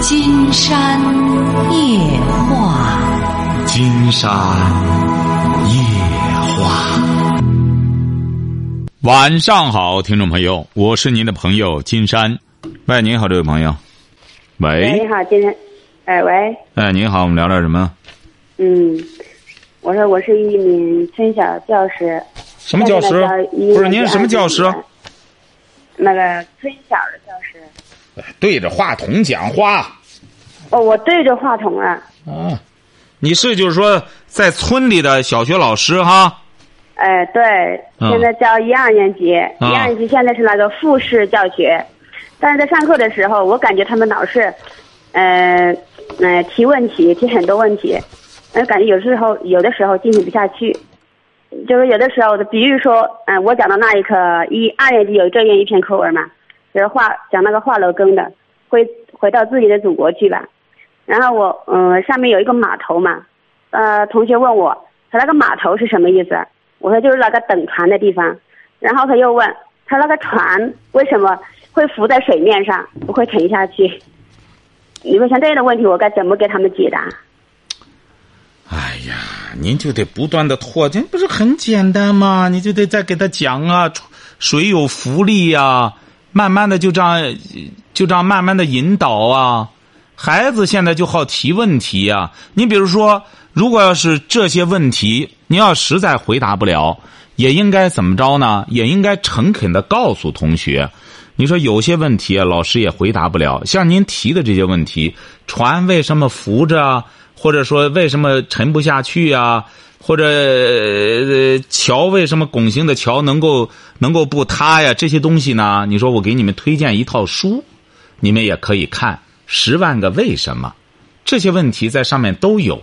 金山夜话，金山夜话。晚上好，听众朋友，我是您的朋友金山。喂，您好，这位朋友。喂，喂，你好，今天，哎，喂，哎，您好，我们聊点什么？嗯，我说我是一名村小教师。什么教师？不是您是什么教师？那个村小的教师。对着话筒讲话哦，我对着话筒啊。啊！你是就是说在村里的小学老师哈？哎，对，嗯现在教一二年级，啊一二年级现在是那个复式教学，但是在上课的时候，我感觉他们老是，呃，呃，提问题，提很多问题，我，感觉有时候有的时候进行不下去，就是有的时候，比如说，嗯、我讲的那一课，一二年级有这样一篇课文嘛，就是画讲那个画楼根的，回回到自己的祖国去吧，然后我，嗯、上面有一个码头嘛，呃，同学问我，他那个码头是什么意思？我说就是那个等船的地方，然后他又问他那个船为什么会浮在水面上，不会沉下去？你说像这样的问题，我该怎么给他们解答？哎呀，您就得不断的拓展，不是很简单吗？你就得再给他讲啊，水有浮力呀、慢慢的就这样，就这样慢慢的引导啊。孩子现在就好提问题呀、你比如说，如果要是这些问题，你要实在回答不了，也应该怎么着呢？也应该诚恳的告诉同学。你说有些问题啊，老师也回答不了。像您提的这些问题，船为什么浮着？或者说为什么沉不下去啊？或者、呃、桥为什么拱形的桥能够能够不塌呀？这些东西呢？你说我给你们推荐一套书，你们也可以看《十万个为什么》，这些问题在上面都有。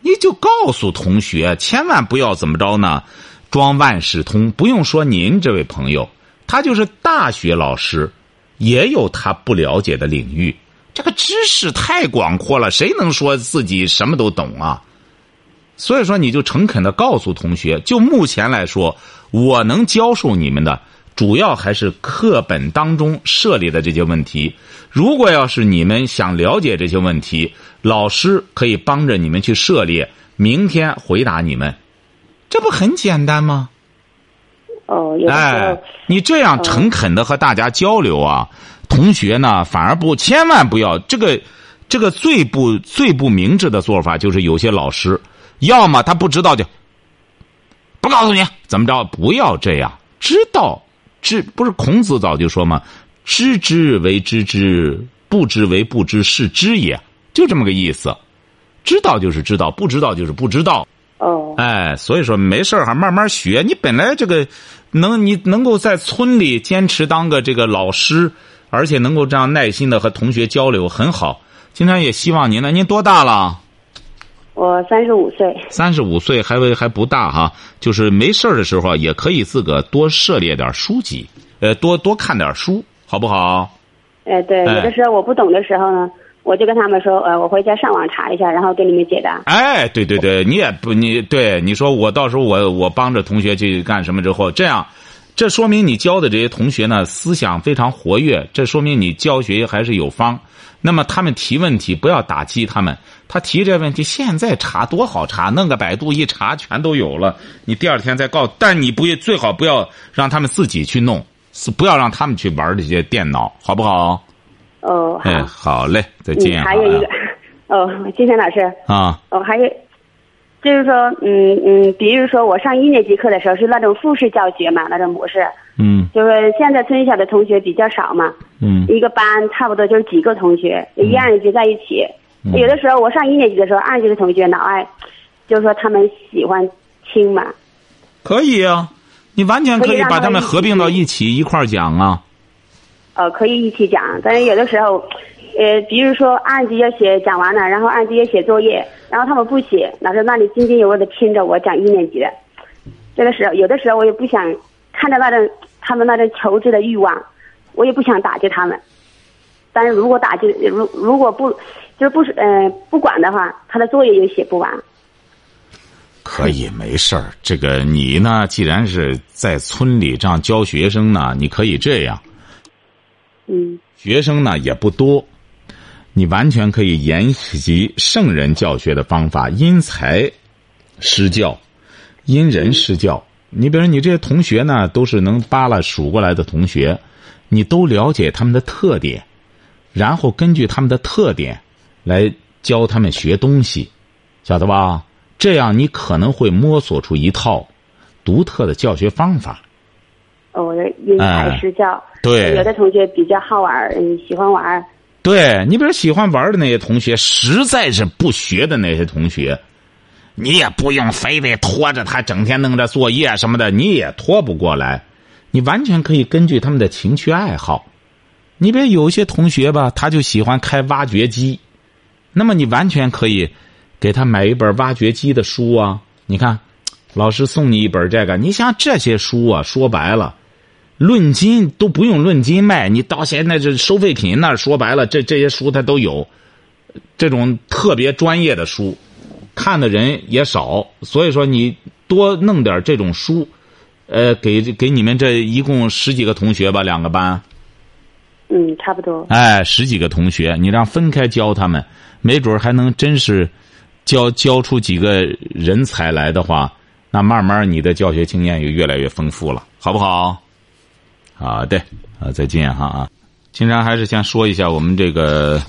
你就告诉同学，千万不要怎么着呢？装万事通，不用说您这位朋友，他就是大学老师，也有他不了解的领域。这个知识太广阔了，谁能说自己什么都懂啊？所以说，你就诚恳的告诉同学，就目前来说，我能教授你们的，主要还是课本当中设立的这些问题。如果要是你们想了解这些问题，老师可以帮着你们去涉猎，明天回答你们，这不很简单吗？哦，有的时候，哎，你这样诚恳的和大家交流啊，同学呢反而不，千万不要这个，这个最不最不明智的做法就是有些老师，要么他不知道就不告诉你怎么着，不要这样，知道知不是孔子早就说吗？知之为知之，不知为不知，是知也，就这么个意思。知道就是知道，不知道就是不知道。哦，哎，所以说没事儿还慢慢学。你本来这个能你能够在村里坚持当个这个老师，而且能够这样耐心的和同学交流，很好。今天也希望您呢，您多大了？我三十五岁，三十五岁，还还不大哈。就是没事儿的时候，也可以自个多涉猎点书籍，呃，多多看点书，好不好？哎，对，哎有的时候我不懂的时候呢，我就跟他们说，呃，我回家上网查一下，然后给你们解答。哎，对对对，你也不你对你说我到时候我我帮着同学去干什么之后，这样，这说明你教的这些同学呢思想非常活跃，这说明你教学还是有方。那么他们提问题不要打击他们，他提这问题现在查多好查，弄个百度一查全都有了，你第二天再告，但你不最好不要让他们自己去弄，是不要让他们去玩这些电脑，好不好？哦，好，哎，好嘞，再嗯，见。还有一个，哦，金山老师，啊，哦，还有，就是说，嗯嗯，比如说我上一年级课的时候是那种复式教学嘛，那种模式，嗯就是现在村小的同学比较少嘛，嗯一个班差不多就是几个同学，一二年级在一起。有的时候我上一年级的时候，二年级的同学老爱，就是说他们喜欢听嘛，可以啊，你完全可可以以把他们合并到一起一块儿讲啊。呃，可以一起讲。但是有的时候，呃，比如说二年级要写讲完了，然后二年级要写作业，然后他们不写，老师那里津津有味的听着我讲一年级的。这个时候，有的时候我也不想看着那种他们那种求知的欲望，我也不想打击他们。但是如果打击，如如果不就是不是呃不管的话，他的作业也写不完。可以，没事儿。这个你呢，既然是在村里这样教学生呢，你可以这样。嗯学生呢也不多，你完全可以沿袭圣人教学的方法，因材施教，因人施教。你比如你这些同学呢，都是能扒拉数过来的同学，你都了解他们的特点，然后根据他们的特点来教他们学东西，晓得吧？这样你可能会摸索出一套独特的教学方法。哦，我的因材施教。对，有的同学比较好玩嗯，喜欢玩对你比如喜欢玩的那些同学，实在是不学的那些同学，你也不用非得拖着他整天弄着作业什么的，你也拖不过来。你完全可以根据他们的情趣爱好。你别有些同学吧，他就喜欢开挖掘机，那么你完全可以给他买一本挖掘机的书啊。你看，老师送你一本这个，你像这些书啊，说白了。论斤都不用论斤卖，你到现在这收废品那说白了，这这些书它都有，这种特别专业的书，看的人也少，所以说你多弄点这种书，呃，给给你们这一共十几个同学吧，两个班。嗯，差不多。哎，十几个同学，你让分开教他们，没准还能真是教教出几个人才来的话，那慢慢你的教学经验就越来越丰富了，好不好？啊，对，啊，再见哈啊！金山还是先说一下，我们这个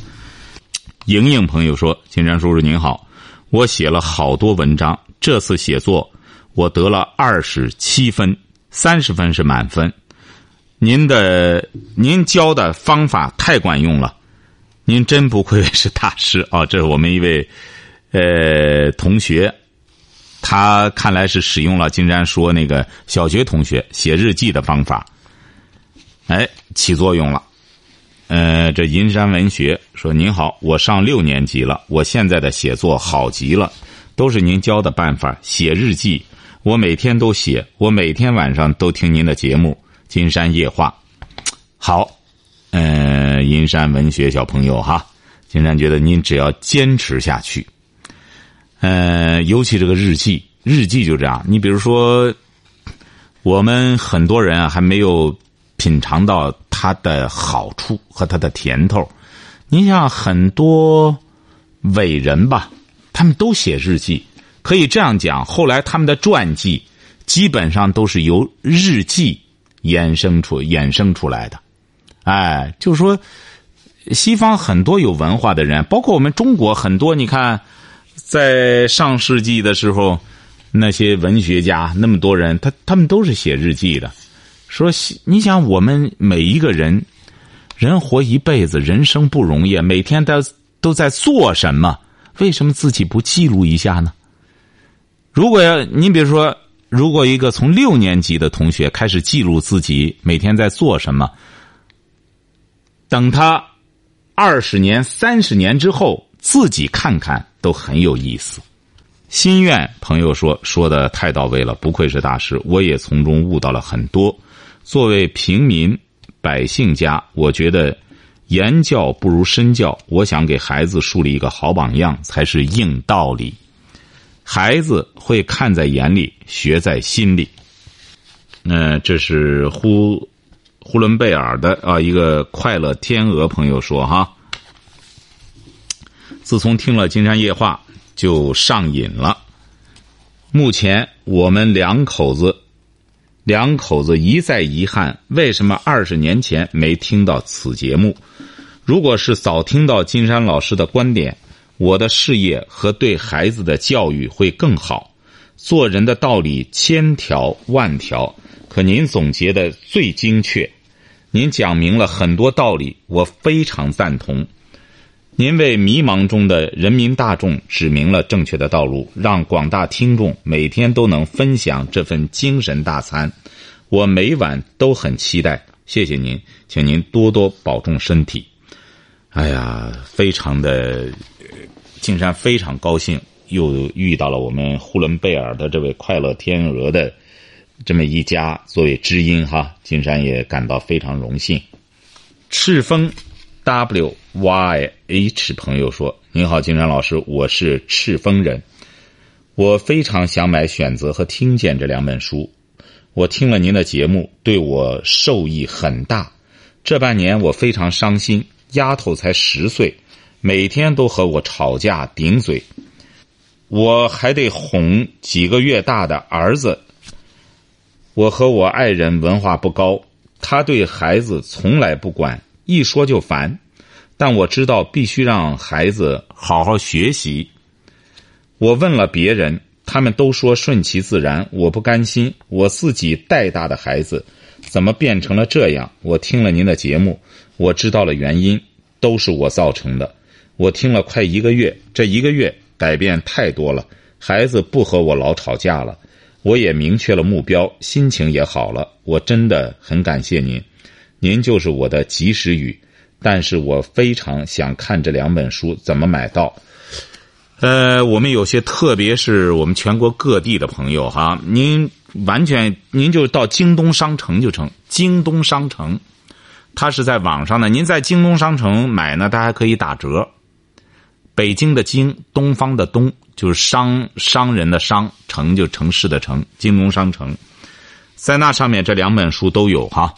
莹莹朋友说：“金山叔叔您好，我写了好多文章，这次写作我得了二十七分，三十分是满分。您的您教的方法太管用了，您真不愧是大师啊！这是我们一位呃同学，他看来是使用了金山说那个小学同学写日记的方法。”哎，起作用了。呃，这银山文学说：“您好，我上六年级了，我现在的写作好极了，都是您教的办法。写日记，我每天都写，我每天晚上都听您的节目《金山夜话》。好，嗯，银山文学小朋友哈，金山觉得您只要坚持下去，呃，尤其这个日记，日记就这样。你比如说，我们很多人啊，还没有。”品尝到它的好处和它的甜头，你像很多伟人吧，他们都写日记，可以这样讲。后来他们的传记基本上都是由日记衍生出衍生出来的。哎，就是说，西方很多有文化的人，包括我们中国很多，你看，在上世纪的时候，那些文学家那么多人，他他们都是写日记的。说，你想我们每一个人，人活一辈子，人生不容易，每天都都在做什么？为什么自己不记录一下呢？如果要你比如说，如果一个从六年级的同学开始记录自己每天在做什么，等他二十年、三十年之后自己看看，都很有意思。心愿朋友说说的太到位了，不愧是大师，我也从中悟到了很多。作为平民百姓家，我觉得言教不如身教。我想给孩子树立一个好榜样，才是硬道理。孩子会看在眼里，学在心里。嗯，这是呼呼伦贝尔的啊一个快乐天鹅朋友说哈。自从听了《金山夜话》，就上瘾了。目前我们两口子。两口子一再遗憾，为什么二十年前没听到此节目？如果是早听到金山老师的观点，我的事业和对孩子的教育会更好。做人的道理千条万条，可您总结的最精确，您讲明了很多道理，我非常赞同。您为迷茫中的人民大众指明了正确的道路，让广大听众每天都能分享这份精神大餐。我每晚都很期待，谢谢您，请您多多保重身体。哎呀，非常的，金山非常高兴，又遇到了我们呼伦贝尔的这位快乐天鹅的这么一家作为知音哈，金山也感到非常荣幸。赤峰。W Y H 朋友说：“您好，金山老师，我是赤峰人，我非常想买《选择》和《听见》这两本书。我听了您的节目，对我受益很大。这半年我非常伤心，丫头才十岁，每天都和我吵架顶嘴，我还得哄几个月大的儿子。我和我爱人文化不高，他对孩子从来不管，一说就烦。但我知道必须让孩子好好学习。我问了别人，他们都说顺其自然。我不甘心，我自己带大的孩子，怎么变成了这样？我听了您的节目，我知道了原因，都是我造成的。我听了快一个月，这一个月改变太多了，孩子不和我老吵架了，我也明确了目标，心情也好了。我真的很感谢您，您就是我的及时雨。但是我非常想看这两本书，怎么买到？呃，我们有些，特别是我们全国各地的朋友哈，您完全您就到京东商城就成。京东商城，它是在网上的，您在京东商城买呢，它还可以打折。北京的京，东方的东，就是商商人的商，城就城市的城，京东商城，在那上面这两本书都有哈。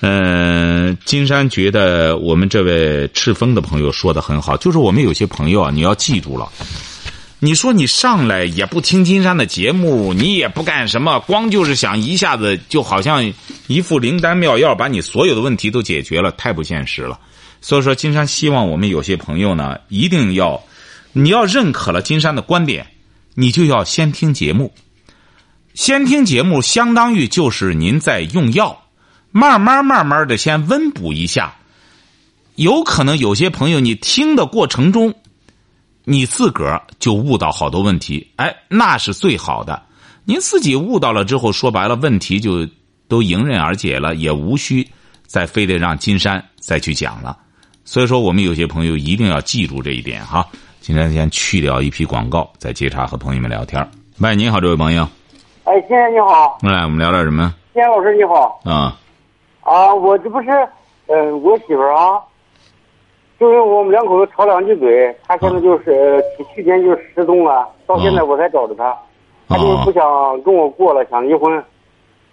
嗯，金山觉得我们这位赤峰的朋友说的很好，就是我们有些朋友啊，你要记住了。你说你上来也不听金山的节目，你也不干什么，光就是想一下子就好像一副灵丹妙药，把你所有的问题都解决了，太不现实了。所以说，金山希望我们有些朋友呢，一定要，你要认可了金山的观点，你就要先听节目，先听节目，相当于就是您在用药。慢慢慢慢的，先温补一下。有可能有些朋友，你听的过程中，你自个儿就悟到好多问题。哎，那是最好的。您自己悟到了之后，说白了，问题就都迎刃而解了，也无需再非得让金山再去讲了。所以说，我们有些朋友一定要记住这一点哈。金山先去掉一批广告，再接茬和朋友们聊天。喂，你好，这位朋友。哎，先生你好。来，我们聊点什么？先生老师你好。啊。啊，我这不是，嗯，我媳妇儿啊，就是我们两口子吵两句嘴，她现在就是去去年就失踪了，到现在我才找着她，她就是不想跟我过了，想离婚。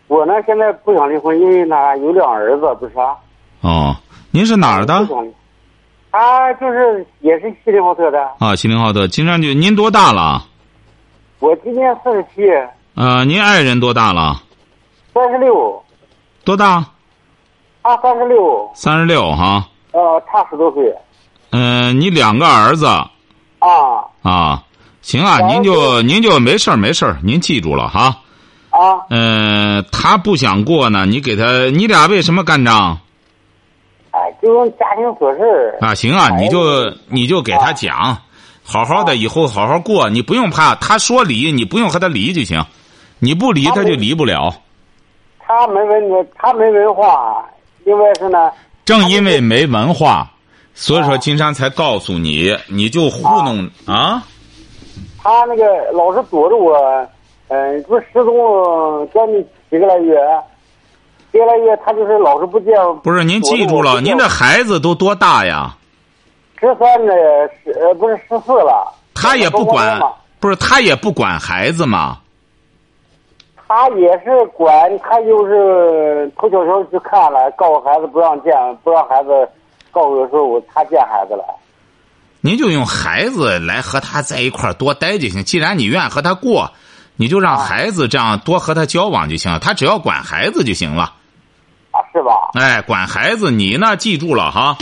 我呢，现在不想离婚，因为呢有两儿子，不是啊。哦，您是哪儿的？他就是也是锡林浩特的。啊，锡林浩特，金山局，您多大了？我今年四十七。呃，您爱人多大了？三十六。多大？他三十六，三十六哈。呃，差十多岁。嗯，你两个儿子。啊。啊，行啊，您就您就没事儿没事儿您记住了哈。啊。嗯，他不想过呢，你给他，你俩为什么干仗？哎，就家庭琐事啊，行啊，你就你就给他讲，好好的，以后好好过，你不用怕，他说离，你不用和他离就行，你不离他就离不了。他没文，他没文化。另外是呢，正因为没文化，所以说金山才告诉你，你就糊弄啊。他那个老是躲着我，嗯，不是失踪将近几个来月，几个来月他就是老是不见。不是您记住了，您这孩子都多大呀？十三的十呃不是十四了。他也不管，不是他也不管孩子吗？他也是管，他就是偷悄悄去看了，告诉孩子不让见，不让孩子告诉的时候，他见孩子了。您就用孩子来和他在一块多待就行。既然你愿意和他过，你就让孩子这样多和他交往就行。他只要管孩子就行了。啊，是吧？哎，管孩子，你呢？记住了哈，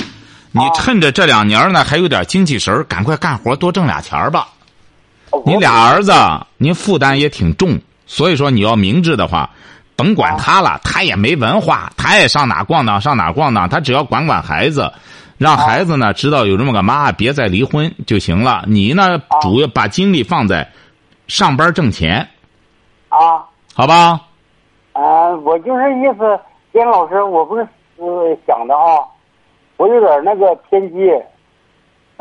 你趁着这两年呢还有点精气神赶快干活，多挣俩钱吧。你俩儿子，您负担也挺重。所以说，你要明智的话，甭管他了，他也没文化，他也上哪逛荡上哪逛荡，他只要管管孩子，让孩子呢知道有这么个妈，别再离婚就行了。你呢，主要把精力放在上班挣钱，啊，好吧？啊，我就是意思，金老师，我不是呃想的啊，我有点那个偏激。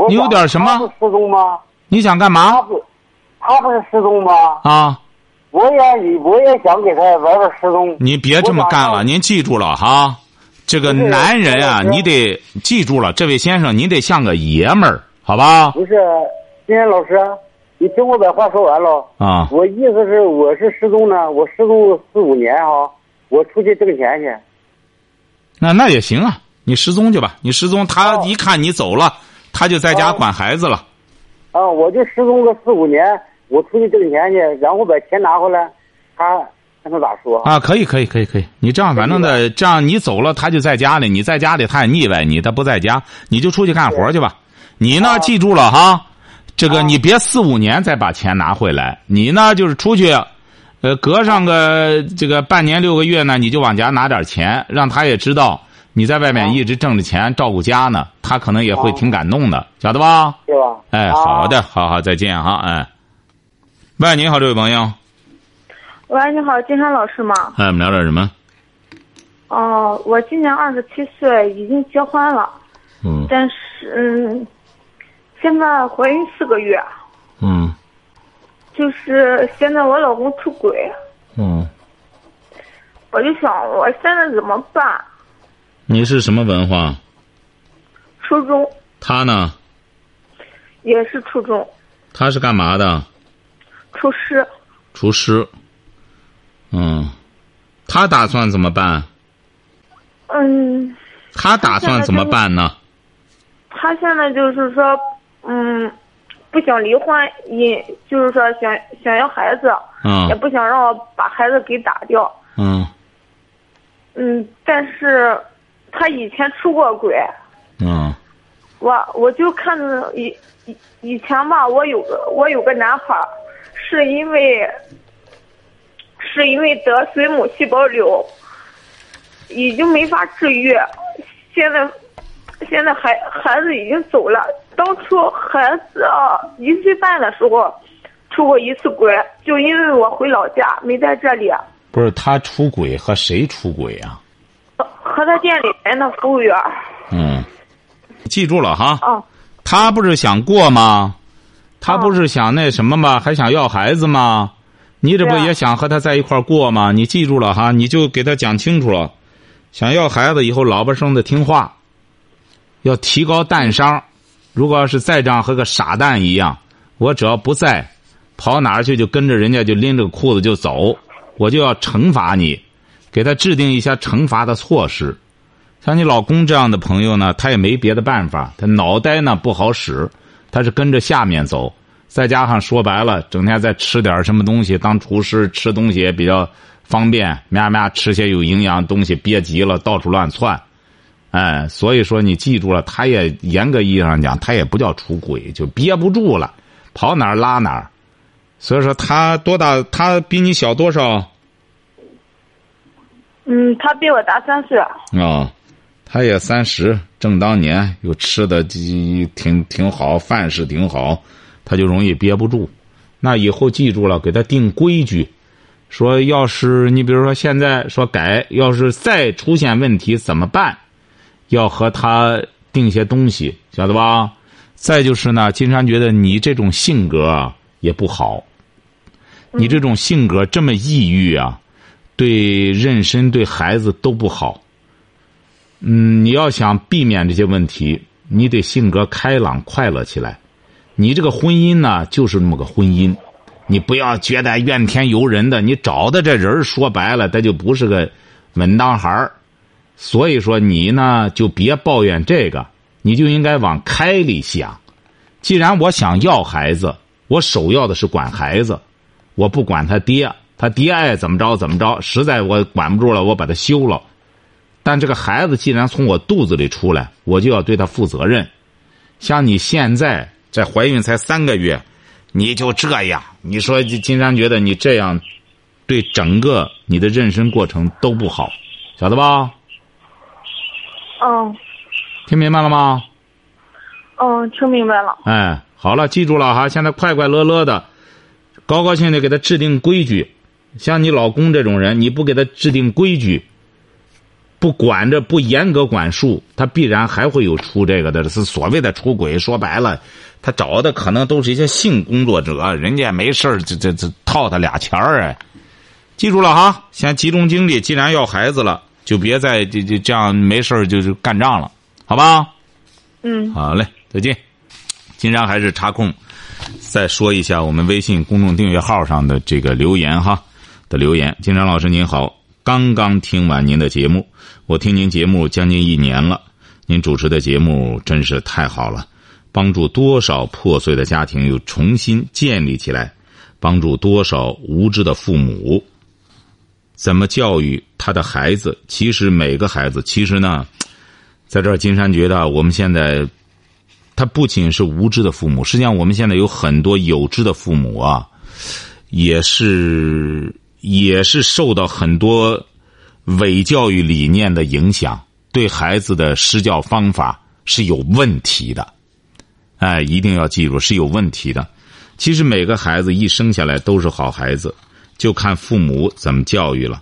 你有点什么？失踪吗？你想干嘛？他不，他不是失踪吗？啊。我也我也想给他玩玩失踪。你别这么干了，您记住了哈。这个男人啊，你得记住了，这位先生，你得像个爷们儿，好吧？不是，金山老师，你听我把话说完了啊。我意思是，我是失踪呢，我失踪四五年哈，我出去挣钱去。那那也行啊，你失踪去吧。你失踪，他一看你走了，他就在家管孩子了。啊，我就失踪个四五年，我出去挣钱去，然后把钱拿回来，他看他咋说？啊，可以，可以，可以，可以。你这样，反正的，这样你走了，他就在家里；你在家里，他也腻歪你，他不在家，你就出去干活去吧。你呢，记住了哈，这个你别四五年再把钱拿回来。你呢，就是出去，呃，隔上个这个半年六个月呢，你就往家拿点钱，让他也知道你在外面一直挣着钱照顾家呢，他可能也会挺感动的，晓得吧？对吧？哎，好的，好好，再见哈，哎。喂，你好，这位朋友。喂，你好，金山老师吗？哎，我们聊点什么？哦，我今年二十七岁，已经结婚了。嗯。但是，嗯，现在怀孕四个月。嗯。就是现在我老公出轨。嗯。我就想，我现在怎么办？你是什么文化？初中。他呢？也是初中。他是干嘛的？厨师。厨师。嗯，他打算怎么办？嗯。他打算怎么办呢？他现在就是说，嗯，不想离婚，也就是说想想要孩子，嗯，也不想让我把孩子给打掉。嗯。嗯，但是他以前出过轨。嗯。我我就看着以以以前吧，我有个我有个男孩，是因为是因为得水母细胞瘤，已经没法治愈，现在现在孩孩子已经走了。当初孩子啊一岁半的时候出过一次轨，就因为我回老家没在这里。不是他出轨和谁出轨啊？和他店里面的服务员。嗯。记住了哈，哦，他不是想过吗？他不是想那什么吗？还想要孩子吗？你这不也想和他在一块儿过吗？你记住了哈，你就给他讲清楚了。想要孩子以后，老婆生的听话，要提高蛋商。如果要是再这样和个傻蛋一样，我只要不在，跑哪儿去就跟着人家就拎着裤子就走，我就要惩罚你，给他制定一下惩罚的措施。像你老公这样的朋友呢，他也没别的办法，他脑袋呢不好使，他是跟着下面走，再加上说白了，整天在吃点什么东西，当厨师吃东西也比较方便，咩咩吃些有营养的东西，憋急了到处乱窜，哎，所以说你记住了，他也严格意义上讲，他也不叫出轨，就憋不住了，跑哪儿拉哪儿，所以说他多大？他比你小多少？嗯，他比我大三岁。啊。他也三十，正当年，又吃的挺挺好，饭是挺好，他就容易憋不住。那以后记住了，给他定规矩，说要是你比如说现在说改，要是再出现问题怎么办？要和他定些东西，晓得吧？再就是呢，金山觉得你这种性格也不好，你这种性格这么抑郁啊，对妊娠对孩子都不好。嗯，你要想避免这些问题，你得性格开朗、快乐起来。你这个婚姻呢，就是那么个婚姻，你不要觉得怨天尤人的。你找的这人说白了，他就不是个稳当孩儿。所以说，你呢就别抱怨这个，你就应该往开里想。既然我想要孩子，我首要的是管孩子，我不管他爹，他爹爱怎么着怎么着。实在我管不住了，我把他休了。但这个孩子既然从我肚子里出来，我就要对他负责任。像你现在在怀孕才三个月，你就这样，你说金山觉得你这样，对整个你的妊娠过程都不好，晓得吧？嗯。听明白了吗？嗯，听明白了。哎，好了，记住了哈！现在快快乐乐的，高高兴兴给他制定规矩。像你老公这种人，你不给他制定规矩。不管着不严格管束，他必然还会有出这个的。是所谓的出轨，说白了，他找的可能都是一些性工作者，人家没事这这这套他俩钱儿哎。记住了哈，先集中精力。既然要孩子了，就别再这这这样没事就是干仗了，好吧？嗯。好嘞，再见。金山还是插空再说一下我们微信公众订阅号上的这个留言哈的留言。金山老师您好。刚刚听完您的节目，我听您节目将近一年了，您主持的节目真是太好了。帮助多少破碎的家庭又重新建立起来，帮助多少无知的父母。怎么教育他的孩子？其实每个孩子，其实呢，在这儿，金山觉得我们现在，他不仅是无知的父母，实际上我们现在有很多有知的父母啊，也是也是受到很多伪教育理念的影响，对孩子的施教方法是有问题的。哎，一定要记住是有问题的。其实每个孩子一生下来都是好孩子。就看父母怎么教育了，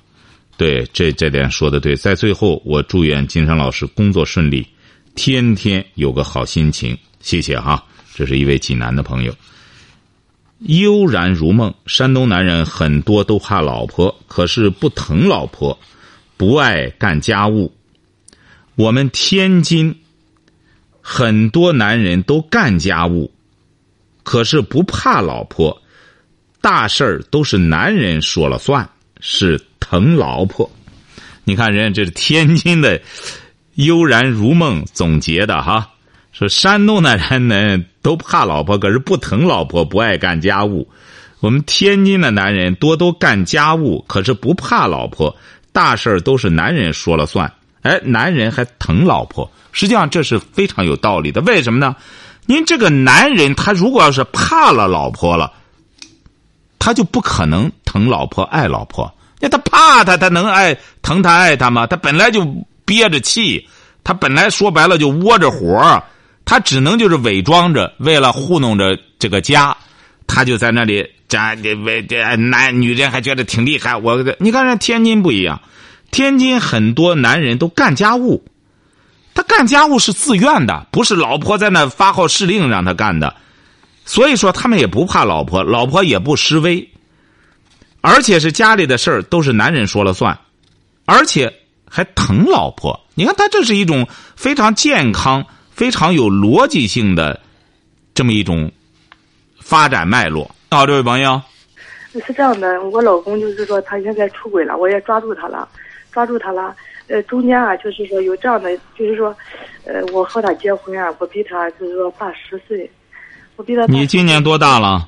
对，这这点说的对。在最后，我祝愿金山老师工作顺利，天天有个好心情。谢谢哈，这是一位济南的朋友。悠然如梦，山东男人很多都怕老婆，可是不疼老婆，不爱干家务。我们天津很多男人都干家务，可是不怕老婆。大事儿都是男人说了算，是疼老婆。你看，人家这是天津的悠然如梦总结的哈，说山东的人呢都怕老婆，可是不疼老婆，不爱干家务。我们天津的男人多都干家务，可是不怕老婆，大事儿都是男人说了算。哎，男人还疼老婆，实际上这是非常有道理的。为什么呢？您这个男人他如果要是怕了老婆了。他就不可能疼老婆爱老婆，那他怕他，他能爱疼他爱他吗？他本来就憋着气，他本来说白了就窝着火，他只能就是伪装着，为了糊弄着这个家，他就在那里这为这男女人还觉得挺厉害。我你看人天津不一样，天津很多男人都干家务，他干家务是自愿的，不是老婆在那发号施令让他干的。所以说，他们也不怕老婆，老婆也不示威，而且是家里的事儿都是男人说了算，而且还疼老婆。你看，他这是一种非常健康、非常有逻辑性的这么一种发展脉络。好，这位朋友，是这样的，我老公就是说他现在出轨了，我也抓住他了，抓住他了。呃，中间啊，就是说有这样的，就是说，呃，我和他结婚啊，我比他就是说大十岁。我比他。你今年多大了？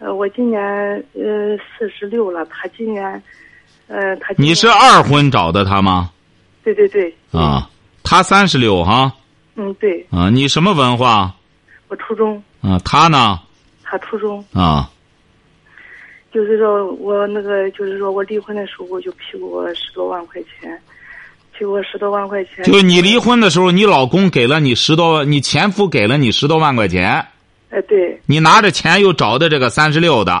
呃，我今年呃四十六了，他今年，呃，他。你是二婚找的他吗？对对对。啊，他三十六哈。嗯，对。啊，你什么文化？我初中。啊，他呢？他初中。啊。就是说我那个，就是说我离婚的时候就批过十多万块钱，批过十多万块钱。就你离婚的时候，你老公给了你十多万，你前夫给了你十多万块钱。哎，对，你拿着钱又找的这个三十六的，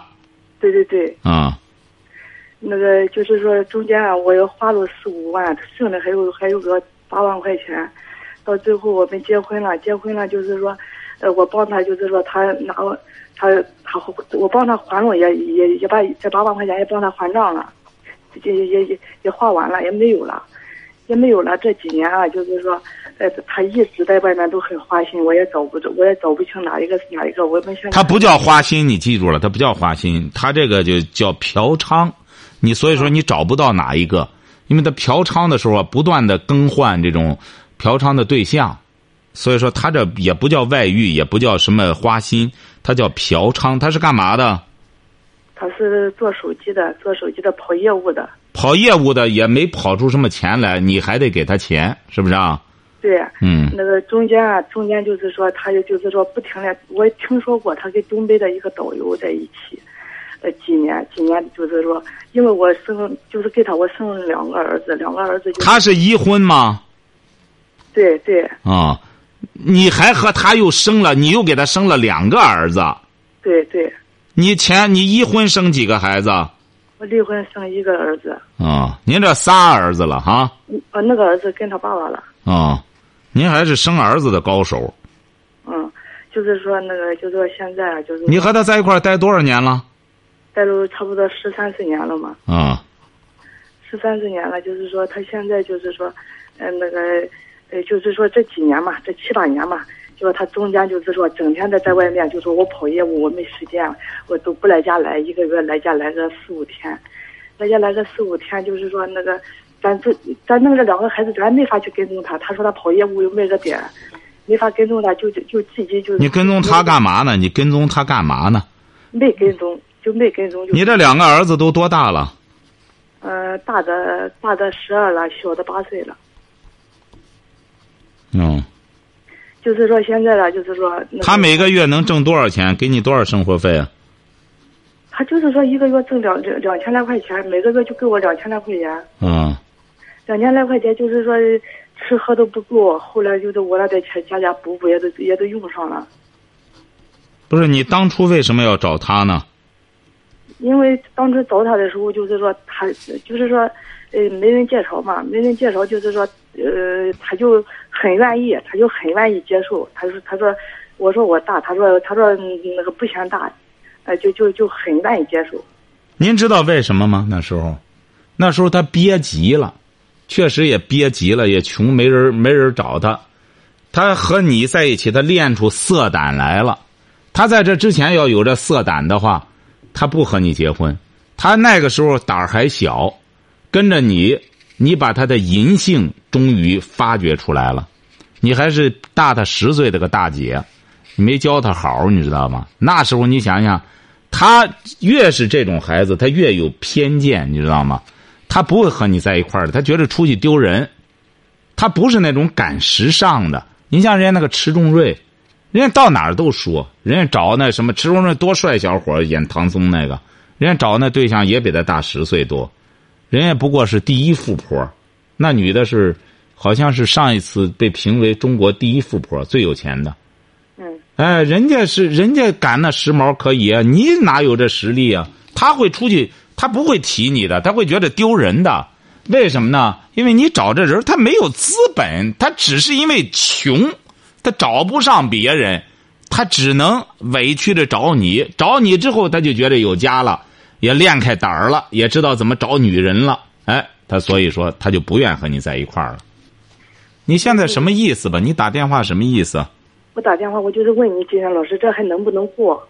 对对对，啊，那个就是说中间啊，我又花了四五万，剩的还有还有个八万块钱，到最后我们结婚了，结婚了就是说，呃，我帮他就是说他拿他他我帮他还了，也也也把这八万块钱也帮他还账了，也也也也花完了，也没有了，也没有了。这几年啊，就是说。呃，他一直在外面都很花心，我也找不着，我也找不清哪一个是哪一个。我们现在他不叫花心，你记住了，他不叫花心，他这个就叫嫖娼。你所以说你找不到哪一个，因为他嫖娼的时候啊不断的更换这种嫖娼的对象，所以说他这也不叫外遇，也不叫什么花心，他叫嫖娼。他是干嘛的？他是做手机的，做手机的跑业务的。跑业务的也没跑出什么钱来，你还得给他钱，是不是啊？对，嗯，那个中间啊，中间就是说，他就就是说不停的，我听说过他跟东北的一个导游在一起，呃，几年几年就是说，因为我生就是给他我生了两个儿子，两个儿子。他是已婚吗？对对。啊，你还和他又生了，你又给他生了两个儿子。对对。你前你一婚生几个孩子？我离婚生一个儿子。啊，您这仨儿子了哈？呃，那个儿子跟他爸爸了。啊。您还是生儿子的高手。嗯，就是说那个，就是说现在就是。你和他在一块儿待多少年了？待了差不多十三四年了嘛。啊。十三四年了，就是说他现在就是说，呃，那个，呃，就是说这几年嘛，这七八年嘛，就说他中间就是说整天的在外面，就说我跑业务，我没时间，我都不来家来，一个月来家来个四五天，来家来个四五天，就是说那个。咱这咱弄这两个孩子，咱没法去跟踪他。他说他跑业务又没个点，没法跟踪他，就就就自己就你跟踪他干嘛呢？你跟踪他干嘛呢？没跟踪，就没跟踪。你这两个儿子都多大了？呃，大的大的十二了，小的八岁了。嗯，就是说现在呢，就是说、那个他每个月能挣多少钱？给你多少生活费啊？他就是说一个月挣两两两千来块钱，每个月就给我两千来块钱，嗯，两千来块钱就是说吃喝都不够，后来就是我那点钱家家补补也都也都用上了。不是你当初为什么要找他呢？因为当初找他的时候，就是说他就是说，呃，没人介绍嘛，没人介绍，就是说，呃，他就很愿意，他就很愿意接受。他说，他说，我说我大，他说，他说那个不嫌大，呃，就就就很愿意接受。您知道为什么吗？那时候，那时候他憋急了，确实也憋急了，也穷，没人没人找他。他和你在一起，他练出色胆来了。他在这之前要有这色胆的话，他不和你结婚。他那个时候胆儿还小，跟着你，你把他的淫性终于发掘出来了。你还是大他十岁的个大姐，你没教他好，你知道吗？那时候你想想，他越是这种孩子，他越有偏见，你知道吗？他不会和你在一块儿的，他觉得出去丢人。他不是那种赶时尚的。你像人家那个迟重瑞，人家到哪儿都说，人家找那什么迟重瑞多帅小伙演唐僧那个，人家找那对象也比他大十岁多，人家不过是第一富婆，那女的是好像是上一次被评为中国第一富婆，最有钱的。嗯，哎，人家是人家赶那时髦可以啊，你哪有这实力啊？他会出去，他不会提你的，他会觉得丢人的。为什么呢？因为你找这人，他没有资本，他只是因为穷，他找不上别人，他只能委屈着找你。找你之后，他就觉得有家了，也练开胆儿了，也知道怎么找女人了。哎，他所以说他就不愿和你在一块儿了。你现在什么意思吧？你打电话什么意思？我打电话，我就是问你，金山老师，这还能不能过？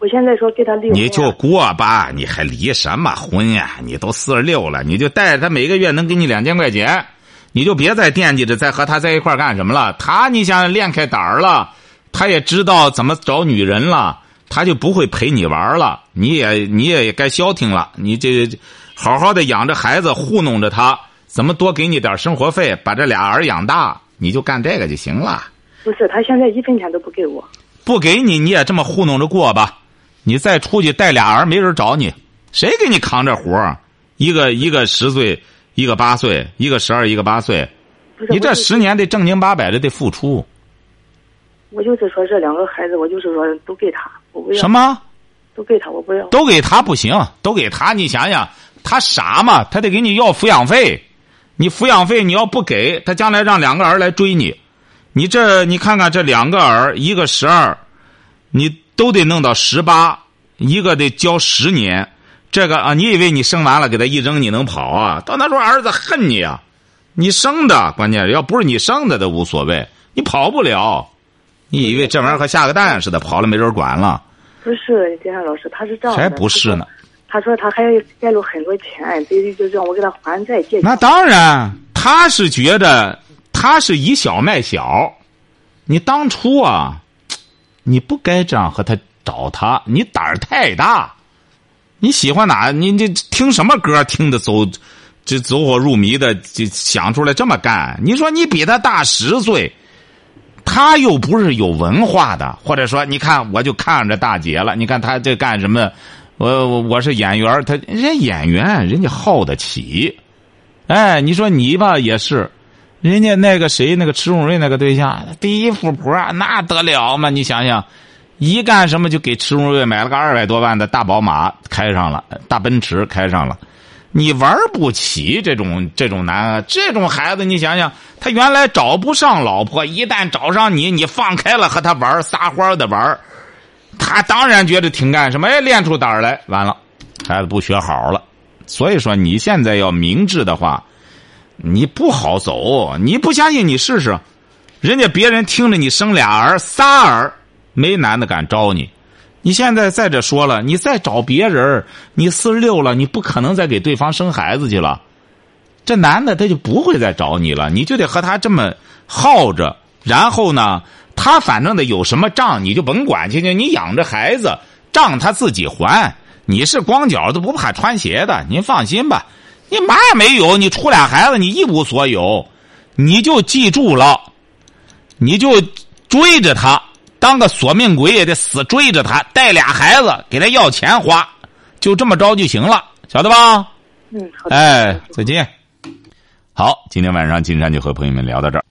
我现在说给他离婚，你就过吧，你还离什么婚呀？你都四十六了，你就带着他每个月能给你两千块钱，你就别再惦记着再和他在一块干什么了。他你想练开胆儿了，他也知道怎么找女人了，他就不会陪你玩了。你也你也该消停了，你这好好的养着孩子，糊弄着他，怎么多给你点生活费，把这俩儿养大，你就干这个就行了。不是他现在一分钱都不给我，不给你，你也这么糊弄着过吧。你再出去带俩儿，没人找你，谁给你扛这活儿？一个一个十岁，一个八岁，一个十二，一个八岁，你这十年得正经八百的得付出。我就是说这两个孩子，我就是说都给他，我不要什么都给他，我不要。都给他不行，都给他，你想想，他傻吗？他得给你要抚养费，你抚养费你要不给他，将来让两个儿来追你，你这你看看这两个儿，一个十二，你都得弄到十八，一个得交十年。这个啊，你以为你生完了给他一扔，你能跑啊？到那时候儿子恨你啊！你生的，关键要不是你生的都无所谓，你跑不了。你以为这玩意儿和下个蛋似的，跑了没人管了？不是金山老师，他是这样的，才不是呢！他说他还带了很多钱，得就让我给他还债借钱。那当然，他是觉得他是以小卖小。你当初啊，你不该这样和他找他，你胆儿太大。你喜欢哪？你这听什么歌？听得走，这走火入迷的，就想出来这么干。你说你比他大十岁，他又不是有文化的，或者说，你看我就看着大姐了。你看他这干什么？我我我是演员，他人家演员，人家耗得起。哎，你说你吧也是，人家那个谁，那个迟永瑞那个对象，第一富婆，那得了吗？你想想，一干什么就给迟永瑞买了个二百多万的大宝马开上了，大奔驰开上了。你玩不起这种这种男，这种孩子，你想想，他原来找不上老婆，一旦找上你，你放开了和他玩撒欢的玩他当然觉得挺干什么，哎，练出胆儿来，完了，孩子不学好了。所以说，你现在要明智的话，你不好走。你不相信，你试试，人家别人听着你生俩儿、仨儿，没男的敢招你。你现在再者说了，你再找别人，你四十六了，你不可能再给对方生孩子去了。这男的他就不会再找你了，你就得和他这么耗着，然后呢，他反正的有什么账你就甭管去，你养着孩子，账他自己还。你是光脚的不怕穿鞋的，您放心吧。你嘛也没有，你出俩孩子，你一无所有，你就记住了，你就追着他，当个索命鬼也得死追着他，带俩孩子给他要钱花，就这么着就行了，晓得吧？嗯，好的。哎，再见。好，今天晚上金山就和朋友们聊到这儿。